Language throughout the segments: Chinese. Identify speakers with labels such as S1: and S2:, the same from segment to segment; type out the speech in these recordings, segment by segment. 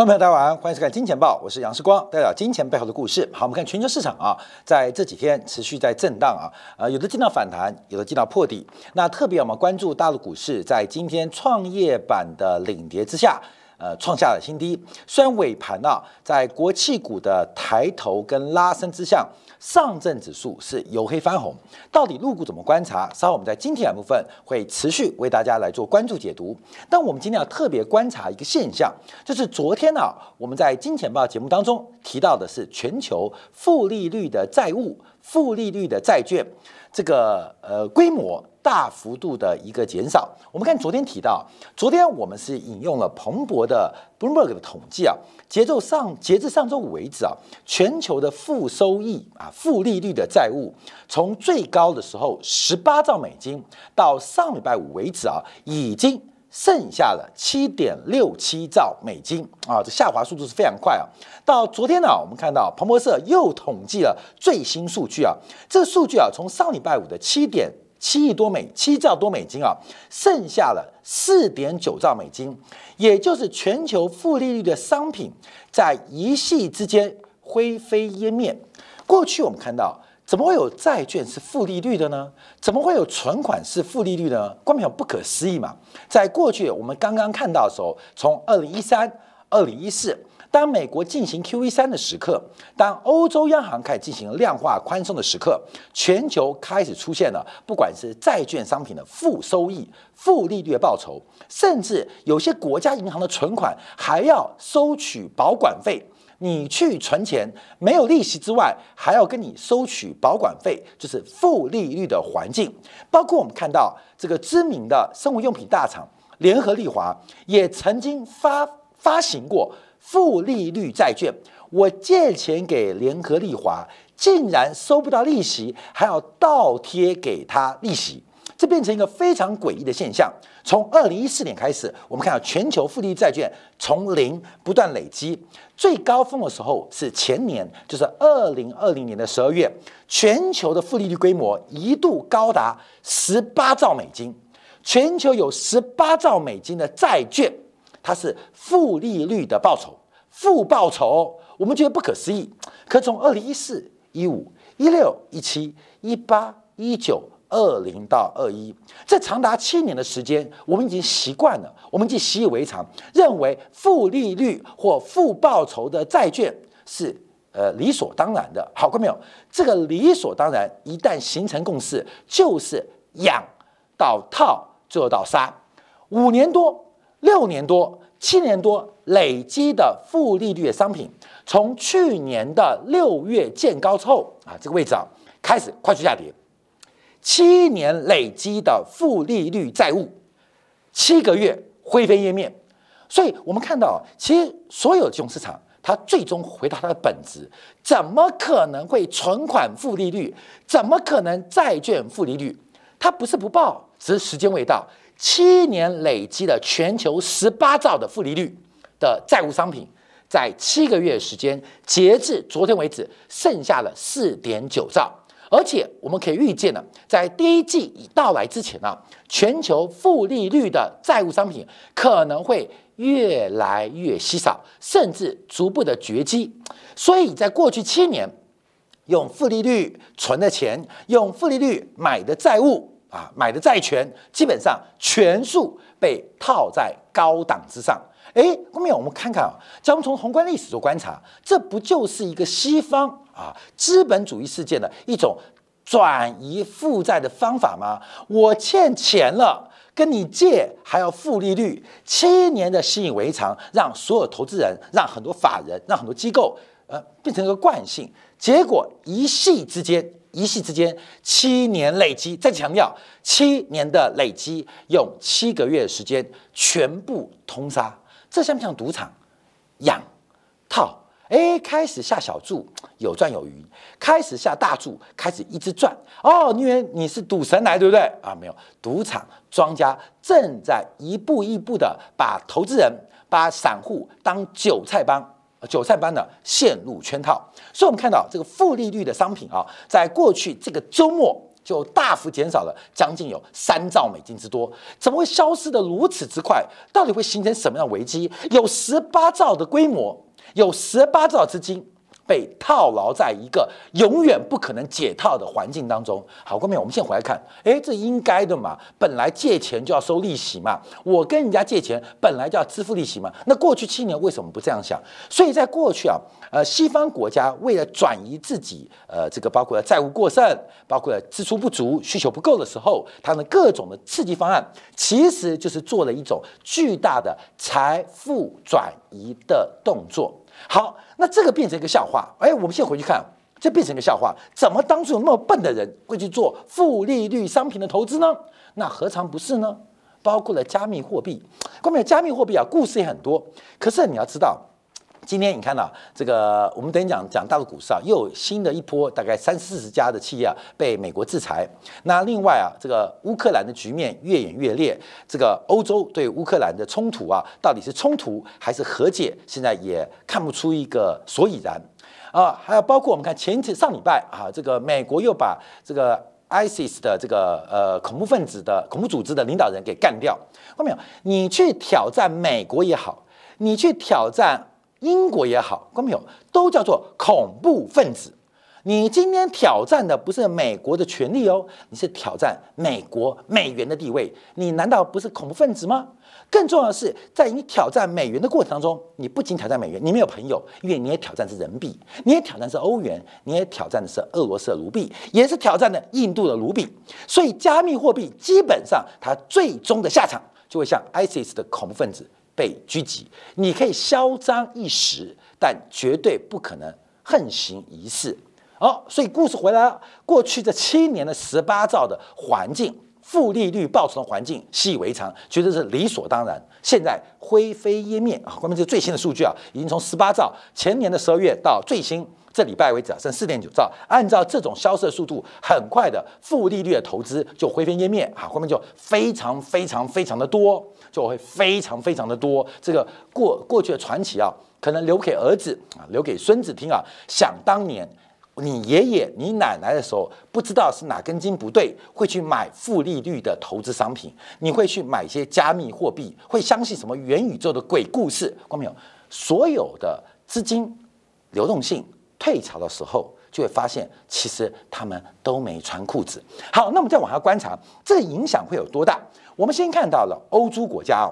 S1: 观众朋友，大家晚安，欢迎收看《金钱报》，我是杨世光，带表金钱背后的故事。好，我们看全球市场啊，在这几天持续在震荡啊，呃，有的见到反弹，有的见到破底。那特别我们关注大陆股市，在今天创业板的领跌之下。呃，创下了新低。虽然尾盘啊，在国企股的抬头跟拉升之下，上证指数是由黑翻红。到底入股怎么观察？稍后我们在今天的部分会持续为大家来做关注解读。但我们今天要特别观察一个现象，就是昨天呢，我们在金钱报节目当中提到的是全球负利率的债务、负利率的债券这个呃规模。大幅度的一个减少。我们看昨天提到，昨天我们是引用了彭博的 Bloomberg 的统计啊，节奏上截至上周五为止啊，全球的负收益啊、负利率的债务，从最高的时候十八兆美金，到上礼拜五为止啊，已经剩下了七点六七兆美金啊，这下滑速度是非常快啊。到昨天呢，我们看到彭博社又统计了最新数据啊，这数据啊，从上礼拜五的七点。七亿多美七兆多美金啊，剩下了四点九兆美金，也就是全球负利率的商品在一夕之间灰飞烟灭。过去我们看到，怎么会有债券是负利率的呢？怎么会有存款是负利率的呢？光凭不可思议嘛！在过去我们刚刚看到的时候，从二零一三、二零一四。当美国进行 QE 三的时刻，当欧洲央行开始进行量化宽松的时刻，全球开始出现了不管是债券商品的负收益、负利率的报酬，甚至有些国家银行的存款还要收取保管费。你去存钱没有利息之外，还要跟你收取保管费，就是负利率的环境。包括我们看到这个知名的生活用品大厂联合利华也曾经发发行过。负利率债券，我借钱给联合利华，竟然收不到利息，还要倒贴给他利息，这变成一个非常诡异的现象。从二零一四年开始，我们看到全球负利率债券从零不断累积，最高峰的时候是前年，就是二零二零年的十二月，全球的负利率规模一度高达十八兆美金，全球有十八兆美金的债券。它是负利率的报酬，负报酬，我们觉得不可思议。可从二零一四、一五、一六、一七、一八、一九、二零到二一，这长达七年的时间，我们已经习惯了，我们已经习以为常，认为负利率或负报酬的债券是呃理所当然的。好过没有？这个理所当然一旦形成共识，就是养到套，最后到杀，五年多。六年多、七年多累积的负利率的商品，从去年的六月见高之后啊，这个位置啊开始快速下跌。七年累积的负利率债务，七个月灰飞烟灭。所以我们看到，其实所有金融市场，它最终回到它的本质：怎么可能会存款负利率？怎么可能债券负利率？它不是不报，只是时间未到。七年累积的全球十八兆的负利率的债务商品，在七个月时间，截至昨天为止，剩下了四点九兆。而且我们可以预见呢，在第一季已到来之前呢，全球负利率的债务商品可能会越来越稀少，甚至逐步的绝迹。所以在过去七年，用负利率存的钱，用负利率买的债务。啊，买的债权基本上全数被套在高档之上。哎，后面我们看看啊，将从宏观历史做观察，这不就是一个西方啊资本主义世界的一种转移负债的方法吗？我欠钱了，跟你借还要负利率，七年的习以为常，让所有投资人、让很多法人、让很多机构，呃，变成一个惯性。结果一夕之间。一夕之间，七年累积，再强调七年的累积，用七个月时间全部通杀，这像不像赌场？养套，哎，开始下小注有赚有余，开始下大注开始一直赚。哦，因为你是赌神来，对不对？啊，没有，赌场庄家正在一步一步的把投资人、把散户当韭菜帮。韭菜般的陷入圈套，所以我们看到这个负利率的商品啊，在过去这个周末，就大幅减少了将近有三兆美金之多。怎么会消失的如此之快？到底会形成什么样的危机？有十八兆的规模，有十八兆资金。被套牢在一个永远不可能解套的环境当中。好，后面我们先回来看，哎，这应该的嘛，本来借钱就要收利息嘛，我跟人家借钱本来就要支付利息嘛。那过去七年为什么不这样想？所以在过去啊，呃，西方国家为了转移自己，呃，这个包括债务过剩，包括支出不足、需求不够的时候，他们各种的刺激方案，其实就是做了一种巨大的财富转移的动作。好，那这个变成一个笑话。哎，我们先回去看，这变成一个笑话。怎么当初有那么笨的人会去做负利率商品的投资呢？那何尝不是呢？包括了加密货币，关键加密货币啊，故事也很多。可是你要知道。今天你看到这个，我们等于讲讲大陆股市啊，又有新的一波，大概三四十家的企业啊被美国制裁。那另外啊，这个乌克兰的局面越演越烈，这个欧洲对乌克兰的冲突啊，到底是冲突还是和解，现在也看不出一个所以然啊。还有包括我们看前次上礼拜啊，这个美国又把这个 ISIS 的这个呃恐怖分子的恐怖组织的领导人给干掉。后面？你去挑战美国也好，你去挑战。英国也好，观众朋友都叫做恐怖分子。你今天挑战的不是美国的权利哦，你是挑战美国美元的地位。你难道不是恐怖分子吗？更重要的是，在你挑战美元的过程当中，你不仅挑战美元，你没有朋友，因为你也挑战是人民币，你也挑战是欧元，你也挑战的是俄罗斯的卢币，也是挑战的印度的卢币。所以，加密货币基本上它最终的下场就会像 ISIS 的恐怖分子。被狙击，你可以嚣张一时，但绝对不可能横行一世。哦，所以故事回来了，过去这七年的十八兆的环境，负利率报酬的环境习以为常，觉得是理所当然。现在灰飞烟灭啊！后面这最新的数据啊，已经从十八兆前年的十二月到最新这礼拜为止啊，剩四点九兆。按照这种消失的速度，很快的负利率的投资就灰飞烟灭啊！后面就非常非常非常的多。就会非常非常的多，这个过过去的传奇啊，可能留给儿子啊，留给孙子听啊。想当年，你爷爷、你奶奶的时候，不知道是哪根筋不对，会去买负利率的投资商品，你会去买一些加密货币，会相信什么元宇宙的鬼故事？看没有？所有的资金流动性退潮的时候，就会发现其实他们都没穿裤子。好，那我们再往下观察，这影响会有多大？我们先看到了欧洲国家哦，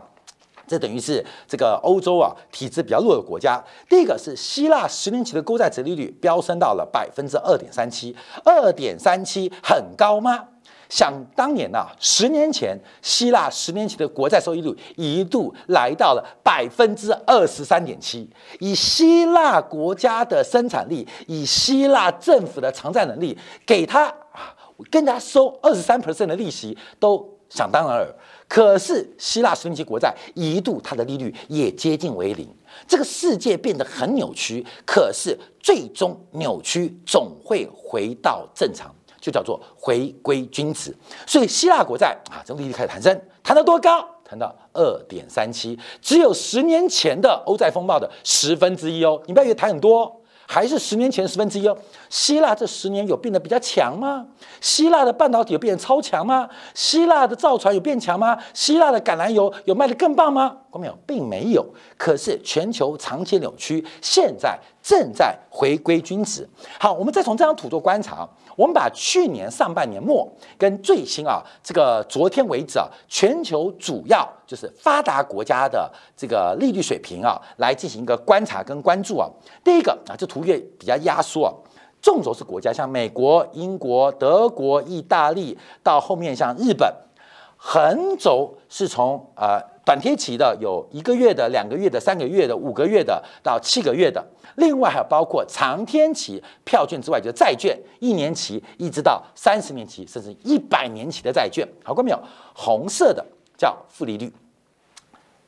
S1: 这等于是这个欧洲啊体质比较弱的国家。第一个是希腊十年期的购债殖利率飙升到了百分之二点三七，二点三七很高吗？想当年呐，十年前希腊十年期的国债收益率一度来到了百分之二十三点七。以希腊国家的生产力，以希腊政府的偿债能力，给他啊，跟他收二十三 percent 的利息都。想当然尔，可是希腊十年期国债一度它的利率也接近为零，这个世界变得很扭曲。可是最终扭曲总会回到正常，就叫做回归均值。所以希腊国债啊，这个利率开始弹升，弹到多高？弹到二点三七，只有十年前的欧债风暴的十分之一哦。你不要以为弹很多。还是十年前十分之一哦。希腊这十年有变得比较强吗？希腊的半导体有变得超强吗？希腊的造船有变强吗？希腊的橄榄油有卖得更棒吗？没有，并没有。可是全球长期扭曲，现在正在回归均值。好，我们再从这张图做观察。我们把去年上半年末跟最新啊，这个昨天为止啊，全球主要就是发达国家的这个利率水平啊，来进行一个观察跟关注啊。第一个啊，这图越比较压缩啊，纵轴是国家，像美国、英国、德国、意大利，到后面像日本，横轴是从呃。短贴期的有一个月的两个月的三个月的五个月的到七个月的另外还有包括长天期票券之外就是债券一年期一直到三十年期甚至一百年期的债券。好过没有红色的叫负利率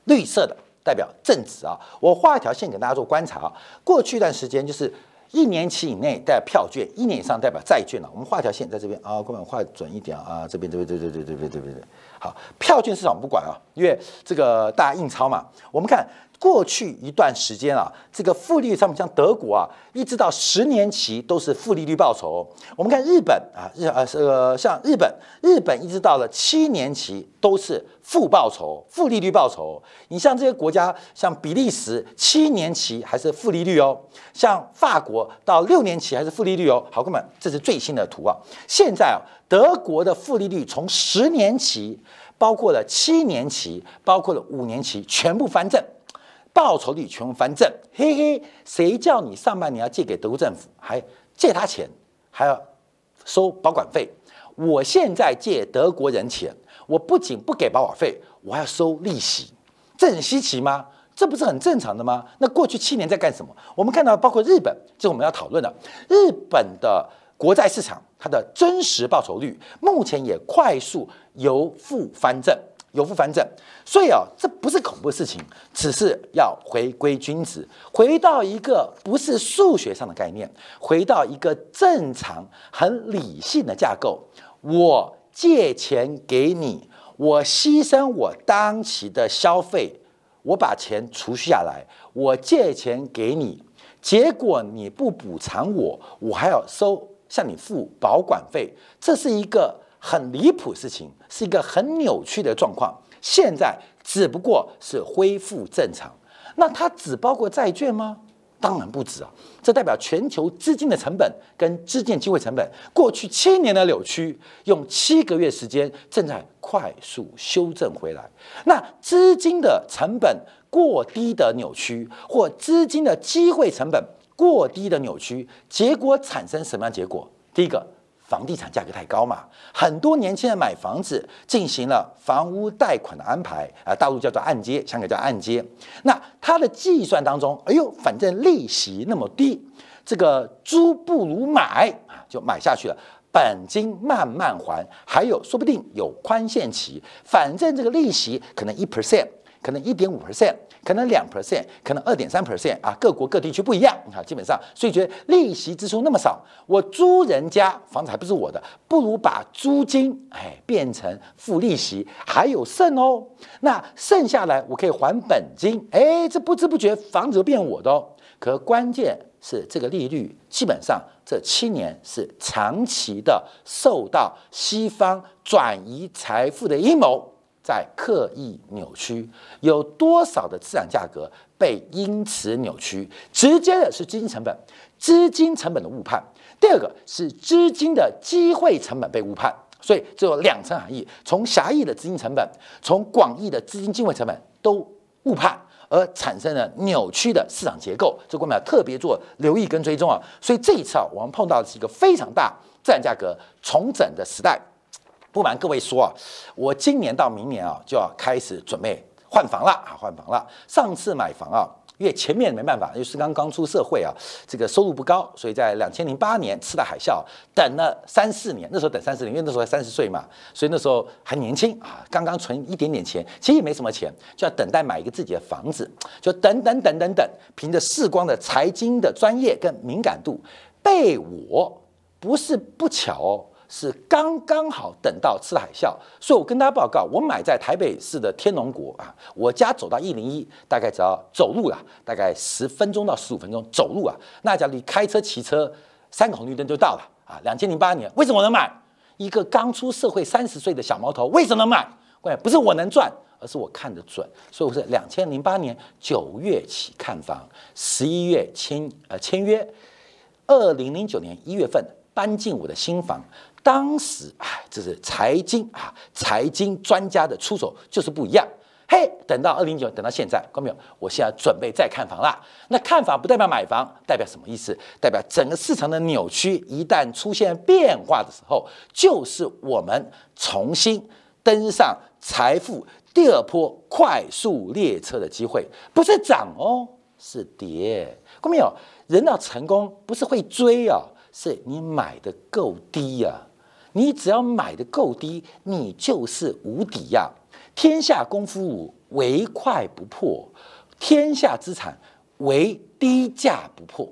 S1: 绿色的代表正值啊。我画一条线给大家做观察啊。过去一段时间就是一年期以内代表票券一年以上代表债券了我们画条线在这边啊各位画准一点啊这边这边这边这边这边这边。好，票券市场不管啊，因为这个大家印钞嘛。我们看过去一段时间啊，这个负利率上面，像德国啊，一直到十年期都是负利率报酬。我们看日本啊，日呃呃，像日本，日本一直到了七年期都是负报酬、负利率报酬。你像这些国家，像比利时七年期还是负利率哦，像法国到六年期还是负利率哦。好，哥们，这是最新的图啊。现在啊，德国的负利率从十年期，包括了七年期，包括了五年期，全部翻正。报酬率全部翻正，嘿嘿，谁叫你上半年要借给德国政府，还借他钱，还要收保管费？我现在借德国人钱，我不仅不给保管费，我还要收利息，这很稀奇吗？这不是很正常的吗？那过去七年在干什么？我们看到，包括日本，这是我们要讨论的，日本的国债市场，它的真实报酬率目前也快速由负翻正。由负翻正，所以啊，这不是恐怖的事情，只是要回归君子，回到一个不是数学上的概念，回到一个正常、很理性的架构。我借钱给你，我牺牲我当期的消费，我把钱储蓄下来，我借钱给你，结果你不补偿我，我还要收向你付保管费，这是一个。很离谱事情，是一个很扭曲的状况。现在只不过是恢复正常，那它只包括债券吗？当然不止啊！这代表全球资金的成本跟资金机会成本，过去七年的扭曲，用七个月时间正在快速修正回来。那资金的成本过低的扭曲，或资金的机会成本过低的扭曲，结果产生什么样结果？第一个。房地产价格太高嘛，很多年轻人买房子进行了房屋贷款的安排啊，大陆叫做按揭，香港叫按揭。那它的计算当中，哎呦，反正利息那么低，这个租不如买啊，就买下去了，本金慢慢还，还有说不定有宽限期，反正这个利息可能一 percent。可能一点五 percent，可能两 percent，可能二点三 percent 啊，各国各地区不一样啊，基本上，所以觉得利息支出那么少，我租人家房子还不是我的，不如把租金哎变成付利息，还有剩哦，那剩下来我可以还本金，哎，这不知不觉房子就变我的哦。可关键是这个利率基本上这七年是长期的受到西方转移财富的阴谋。在刻意扭曲，有多少的资产价格被因此扭曲？直接的是资金成本，资金成本的误判；第二个是资金的机会成本被误判。所以这有两层含义：从狭义的资金成本，从广义的资金机会成本都误判，而产生了扭曲的市场结构。这我们要特别做留意跟追踪啊！所以这一次啊，我们碰到的是一个非常大自然价格重整的时代。不瞒各位说啊，我今年到明年啊就要开始准备换房了啊，换房了。上次买房啊，因为前面没办法，就是刚刚出社会啊，这个收入不高，所以在两千零八年吃了海啸，等了三四年，那时候等三四年，因为那时候才三十岁嘛，所以那时候还年轻啊，刚刚存一点点钱，其实也没什么钱，就要等待买一个自己的房子，就等等等等等，凭着世光的财经的专业跟敏感度，被我不是不巧哦。是刚刚好等到次海啸，所以我跟大家报告，我买在台北市的天龙国啊，我家走到一零一，大概只要走路了，大概十分钟到十五分钟走路啊，那叫你开车骑车三个红绿灯就到了啊。两千零八年为什么能买一个刚出社会三十岁的小毛头？为什么买？关键不是我能赚，而是我看得准。所以我是两千零八年九月起看房，十一月签呃签约，二零零九年一月份搬进我的新房。当时，哎，这是财经啊，财经专家的出手就是不一样。嘿，等到二零九，等到现在，看到没有？我现在准备再看房啦。那看房不代表买房，代表什么意思？代表整个市场的扭曲一旦出现变化的时候，就是我们重新登上财富第二波快速列车的机会。不是涨哦，是跌。看到没有？人要成功，不是会追啊，是你买的够低呀。你只要买的够低，你就是无敌呀！天下功夫唯快不破，天下资产唯低价不破。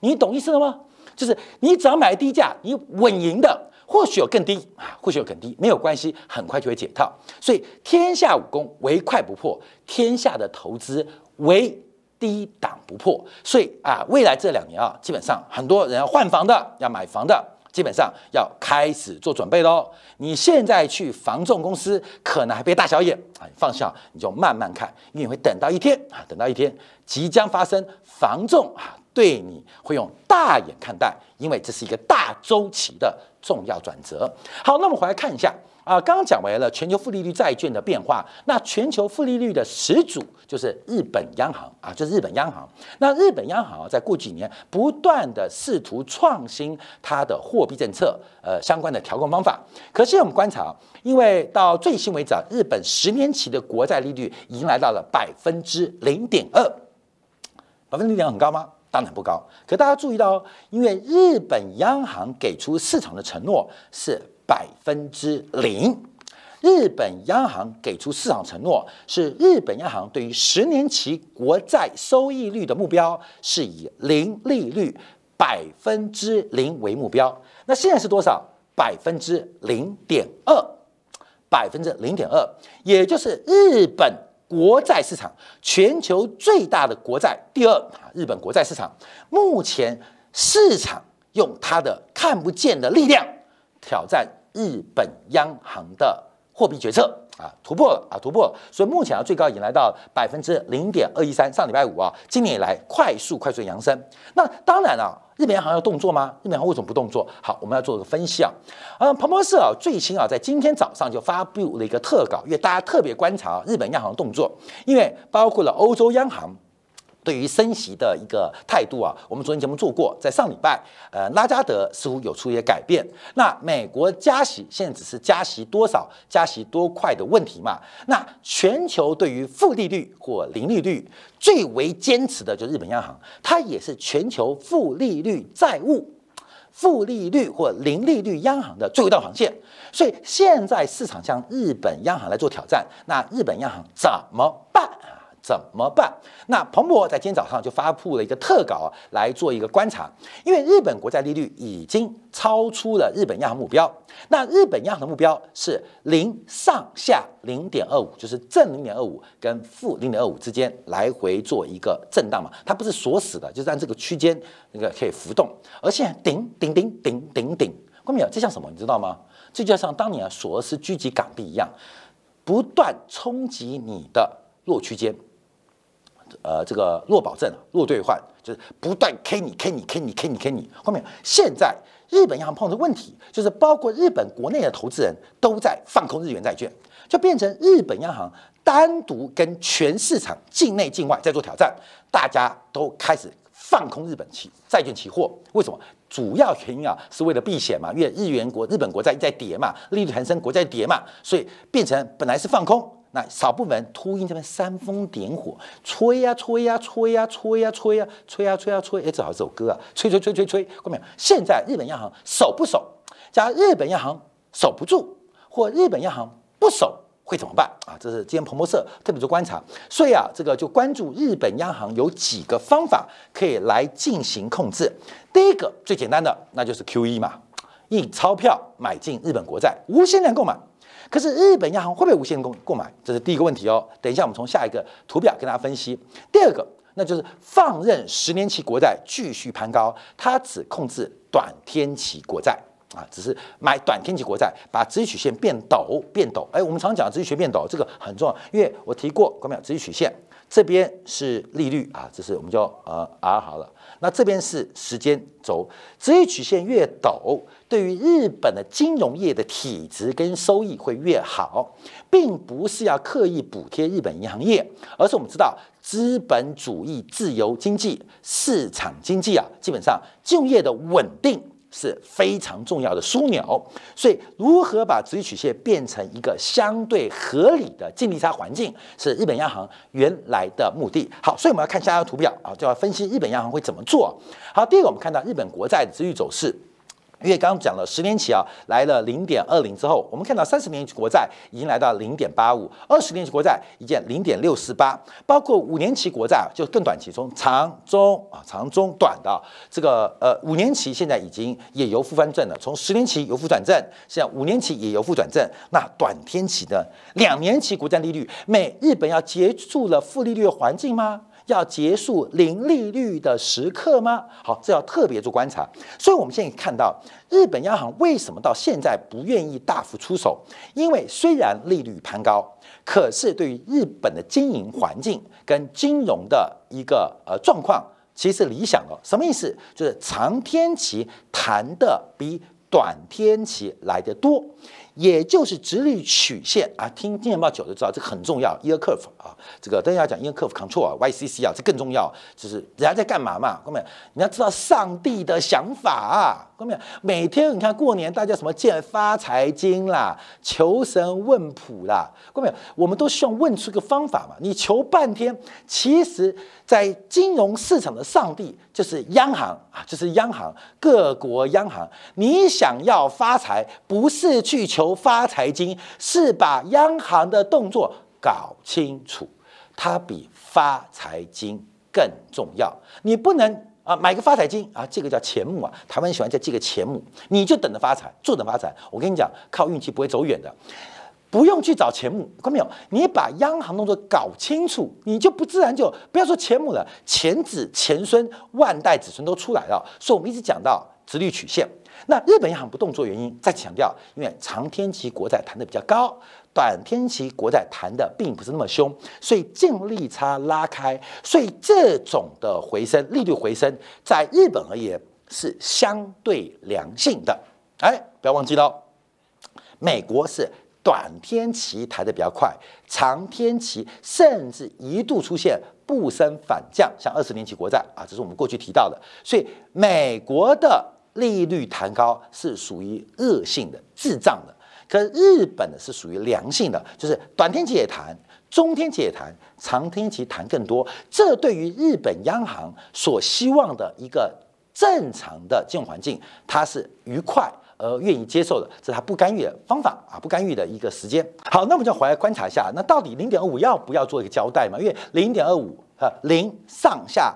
S1: 你懂意思了吗？就是你只要买低价，你稳赢的，或许有更低啊，或许有更低，没有关系，很快就会解套。所以天下武功唯快不破，天下的投资唯低档不破，所以啊，未来这两年啊，基本上很多人要换房的，要买房的，基本上要开始做准备喽。你现在去防重公司，可能还被大小眼啊，放下你就慢慢看，因为你会等到一天啊，等到一天即将发生，防重啊对你会用大眼看待，因为这是一个大周期的重要转折。好，那我们回来看一下。啊，刚刚讲完了全球负利率债券的变化，那全球负利率的始祖就是日本央行啊，就是日本央行。那日本央行在过几年不断的试图创新它的货币政策，呃，相关的调控方法。可是我们观察，因为到最新为止啊，日本十年期的国债利率已经来到了百分之零点二，百分之零点二很高吗？当然不高。可大家注意到，因为日本央行给出市场的承诺是。百分之零，日本央行给出市场承诺，是日本央行对于十年期国债收益率的目标是以零利率百分之零为目标。那现在是多少？百分之零点二，百分之零点二，也就是日本国债市场全球最大的国债第二啊，日本国债市场目前市场用它的看不见的力量。挑战日本央行的货币决策啊，突破了啊，突破了，所以目前啊，最高已经来到百分之零点二一三。上礼拜五啊，今年以来快速快速扬升。那当然了，日本央行要动作吗？日本央行为什么不动作？好，我们要做个分析啊。啊，彭博社啊，最新啊，在今天早上就发布了一个特稿，因为大家特别观察日本央行动作，因为包括了欧洲央行。对于升息的一个态度啊，我们昨天节目做过，在上礼拜，呃，拉加德似乎有出一些改变。那美国加息现在只是加息多少、加息多快的问题嘛？那全球对于负利率或零利率最为坚持的就是日本央行，它也是全球负利率债务、负利率或零利率央行的最后一道防线。所以现在市场向日本央行来做挑战，那日本央行怎么办？怎么办？那彭博在今天早上就发布了一个特稿来做一个观察，因为日本国债利率已经超出了日本央行目标。那日本央行的目标是零上下零点二五，就是正零点二五跟负零点二五之间来回做一个震荡嘛，它不是锁死的，就是按这个区间那个可以浮动。而现在顶顶顶顶顶顶，看到没有？这像什么？你知道吗？这就像当年索罗斯狙击港币一样，不断冲击你的弱区间。呃，这个弱保证、弱兑换，就是不断 K 你、K 你、K 你、K 你、K 你。后面现在日本央行碰的问题，就是包括日本国内的投资人都在放空日元债券，就变成日本央行单独跟全市场境内、境外在做挑战，大家都开始放空日本期债券期货。为什么？主要原因啊，是为了避险嘛，因为日元国、日本国债在跌嘛，利率弹升，国债跌嘛，所以变成本来是放空。那少部分秃鹰这边煽风点火，吹呀吹呀吹呀吹呀吹呀吹呀吹呀吹，哎，这好这首歌啊，吹吹吹吹吹，看到没有？现在日本央行守不守？假如日本央行守不住，或日本央行不守，会怎么办啊？这是今天彭博社特别做观察，所以啊，这个就关注日本央行有几个方法可以来进行控制。第一个最简单的，那就是 Q E 嘛，印钞票买进日本国债，无限量购买。可是日本央行会不会无限购购买？这是第一个问题哦。等一下，我们从下一个图表跟大家分析。第二个，那就是放任十年期国债继续攀高，它只控制短天期国债啊，只是买短天期国债，把直率曲线变陡变陡。哎，我们常讲直率曲线变陡，这个很重要，因为我提过，看到没有？直曲线这边是利率啊，这是我们叫呃 R 好了。那这边是时间轴，职业曲线越陡。对于日本的金融业的体质跟收益会越好，并不是要刻意补贴日本银行业，而是我们知道资本主义自由经济市场经济啊，基本上就业的稳定是非常重要的枢纽。所以，如何把直率曲线变成一个相对合理的净利差环境，是日本央行原来的目的。好，所以我们要看下一张图表啊，就要分析日本央行会怎么做。好，第一个我们看到日本国债的直率走势。因为刚刚讲了十年期啊来了零点二零之后，我们看到三十年期国债已经来到零点八五，二十年期国债已经零点六四八，包括五年期国债就更短期，从长中啊长中短的这个呃五年期现在已经也由负翻正了，从十年期由负转正，现在五年期也由负转正，那短天期的两年期国债利率，美日本要结束了负利率的环境吗？要结束零利率的时刻吗？好，这要特别做观察。所以，我们现在看到日本央行为什么到现在不愿意大幅出手？因为虽然利率攀高，可是对于日本的经营环境跟金融的一个呃状况，其实理想的。什么意思？就是长天期谈的比短天期来的多。也就是直立曲线啊，听金钱报久就知道这个很重要，E R curve 啊，这个等下讲 E R curve control 啊，Y C C 啊，这更重要，就是人家在干嘛嘛？哥们，你要知道上帝的想法啊，各位，每天你看过年大家什么见发财经啦，求神问卜啦，各位，我们都希望问出个方法嘛。你求半天，其实在金融市场的上帝就是央行啊，就是央行各国央行，你想要发财，不是去求。发财金是把央行的动作搞清楚，它比发财金更重要。你不能啊买个发财金啊，这个叫钱母啊，台湾喜欢叫这个钱母，你就等着发财，坐等发财。我跟你讲，靠运气不会走远的，不用去找钱母，看到没有？你把央行动作搞清楚，你就不自然就不要说钱母了，钱子钱孙万代子孙都出来了。所以我们一直讲到直率曲线。那日本央行不动作原因，再强调，因为长天期国债弹的比较高，短天期国债弹的并不是那么凶，所以净利差拉开，所以这种的回升，利率回升，在日本而言是相对良性的。哎，不要忘记喽，美国是短天期抬的比较快，长天期甚至一度出现不升反降，像二十年期国债啊，这是我们过去提到的，所以美国的。利率弹高是属于恶性的、智障的，可日本的是属于良性的，就是短天期也谈，中天期也谈，长天期谈更多。这对于日本央行所希望的一个正常的金融环境，它是愉快而愿意接受的，这是它不干预的方法啊，不干预的一个时间。好，那我们就回来观察一下，那到底零点二五要不要做一个交代嘛？因为零点二五啊，零上下。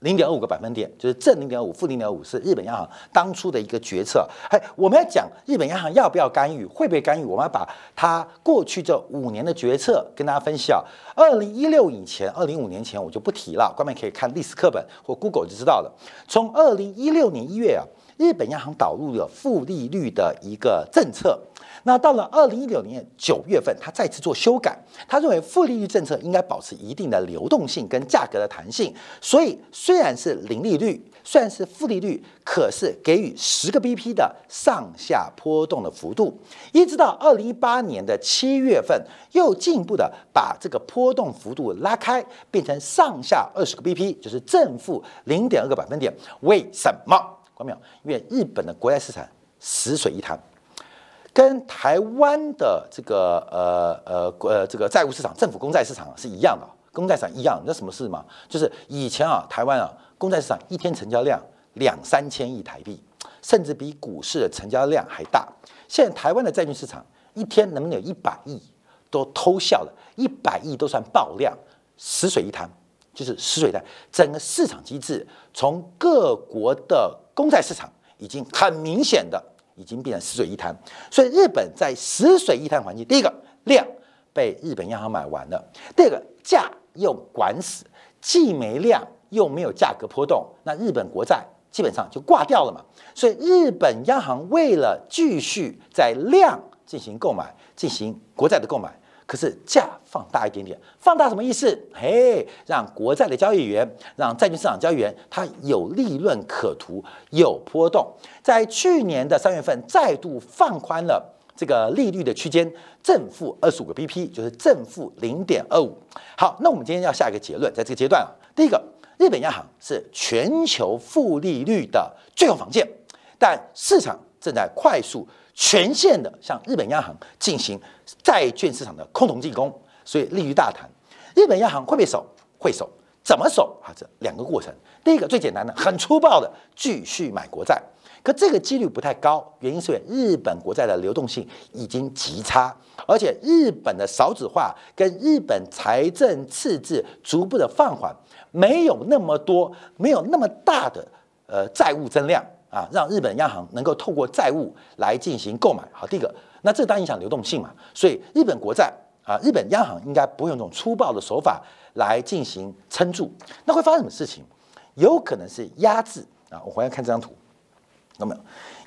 S1: 零点二五个百分点，就是正零点五、负零点五，是日本央行当初的一个决策。哎，我们要讲日本央行要不要干预，会不会干预？我们要把它过去这五年的决策跟大家分析啊。二零一六以前，二零五年前我就不提了，观众可以看历史课本或 Google 就知道了。从二零一六年一月啊，日本央行导入了负利率的一个政策。那到了二零一六年九月份，他再次做修改。他认为负利率政策应该保持一定的流动性跟价格的弹性，所以虽然是零利率，虽然是负利率，可是给予十个 BP 的上下波动的幅度。一直到二零一八年的七月份，又进一步的把这个波动幅度拉开，变成上下二十个 BP，就是正负零点二个百分点。为什么？看到没有？因为日本的国债市场死水一潭。跟台湾的这个呃呃呃这个债务市场、政府公债市场是一样的，公债市场一样。那什么事嘛？就是以前啊，台湾啊，公债市场一天成交量两三千亿台币，甚至比股市的成交量还大。现在台湾的债券市场一天能不能有一百亿，都偷笑了，一百亿都算爆量，死水一潭，就是死水潭。整个市场机制从各国的公债市场已经很明显的。已经变成死水一潭，所以日本在死水一潭环境，第一个量被日本央行买完了，第二个价又管死，既没量又没有价格波动，那日本国债基本上就挂掉了嘛。所以日本央行为了继续在量进行购买，进行国债的购买。可是价放大一点点，放大什么意思？嘿，让国债的交易员，让债券市场交易员，他有利润可图，有波动。在去年的三月份，再度放宽了这个利率的区间，正负二十五个 BP，就是正负零点二五。好，那我们今天要下一个结论，在这个阶段啊，第一个，日本央行是全球负利率的最后防线，但市场正在快速。全线的向日本央行进行债券市场的空头进攻，所以利率大谈。日本央行会不会守？会守。怎么守？啊，这两个过程。第一个最简单的，很粗暴的，继续买国债。可这个几率不太高，原因是日本国债的流动性已经极差，而且日本的少子化跟日本财政赤字逐步的放缓，没有那么多，没有那么大的呃债务增量啊，让日本央行能够透过债务来进行购买。好，第一个，那这当然影响流动性嘛，所以日本国债啊，日本央行应该不会用这种粗暴的手法来进行撑住。那会发生什么事情？有可能是压制啊，我回来看这张图。有没有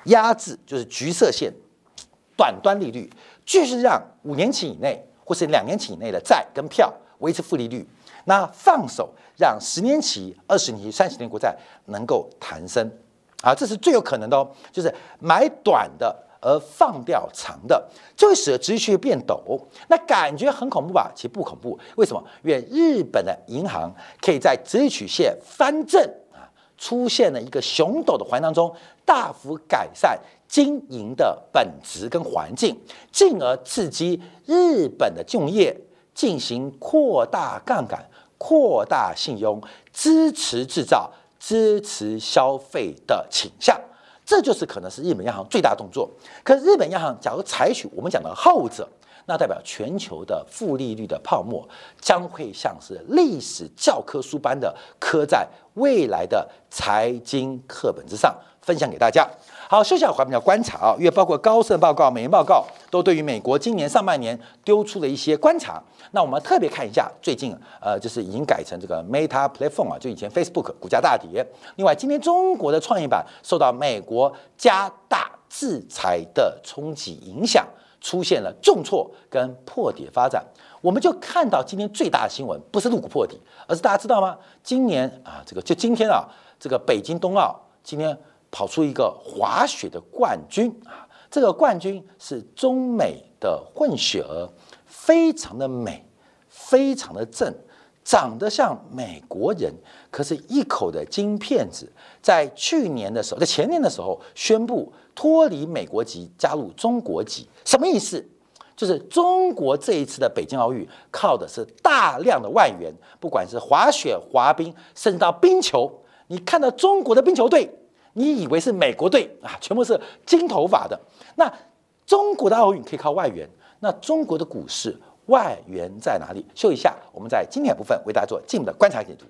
S1: 压制？就是橘色线，短端利率，就是让五年期以内或是两年期以内的债跟票维持负利率。那放手让十年期、二十年期、三十年国债能够弹升啊，这是最有可能的哦。就是买短的而放掉长的，就会使得殖利率变陡。那感觉很恐怖吧？其实不恐怖。为什么？因为日本的银行可以在殖利率线翻正啊。出现了一个熊陡的环境当中，大幅改善经营的本质跟环境，进而刺激日本的金融业进行扩大杠杆、扩大信用、支持制造、支持消费的倾向。这就是可能是日本央行最大动作。可日本央行假如采取我们讲的后者。那代表全球的负利率的泡沫将会像是历史教科书般的刻在未来的财经课本之上，分享给大家。好，休息会我们要观察啊，因为包括高盛报告、美银报告都对于美国今年上半年丢出了一些观察。那我们特别看一下最近，呃，就是已经改成这个 Meta Platform 啊，就以前 Facebook 股价大跌。另外，今天中国的创业板受到美国加大制裁的冲击影响。出现了重挫跟破底发展，我们就看到今天最大的新闻不是入股破底，而是大家知道吗？今年啊，这个就今天啊，这个北京冬奥今天跑出一个滑雪的冠军啊，这个冠军是中美的混血儿，非常的美，非常的正。长得像美国人，可是一口的金片子，在去年的时候，在前年的时候宣布脱离美国籍，加入中国籍，什么意思？就是中国这一次的北京奥运靠的是大量的外援，不管是滑雪、滑冰，甚至到冰球，你看到中国的冰球队，你以为是美国队啊，全部是金头发的。那中国的奥运可以靠外援，那中国的股市？外援在哪里？秀一下，我们在经典部分为大家做进一步的观察解读。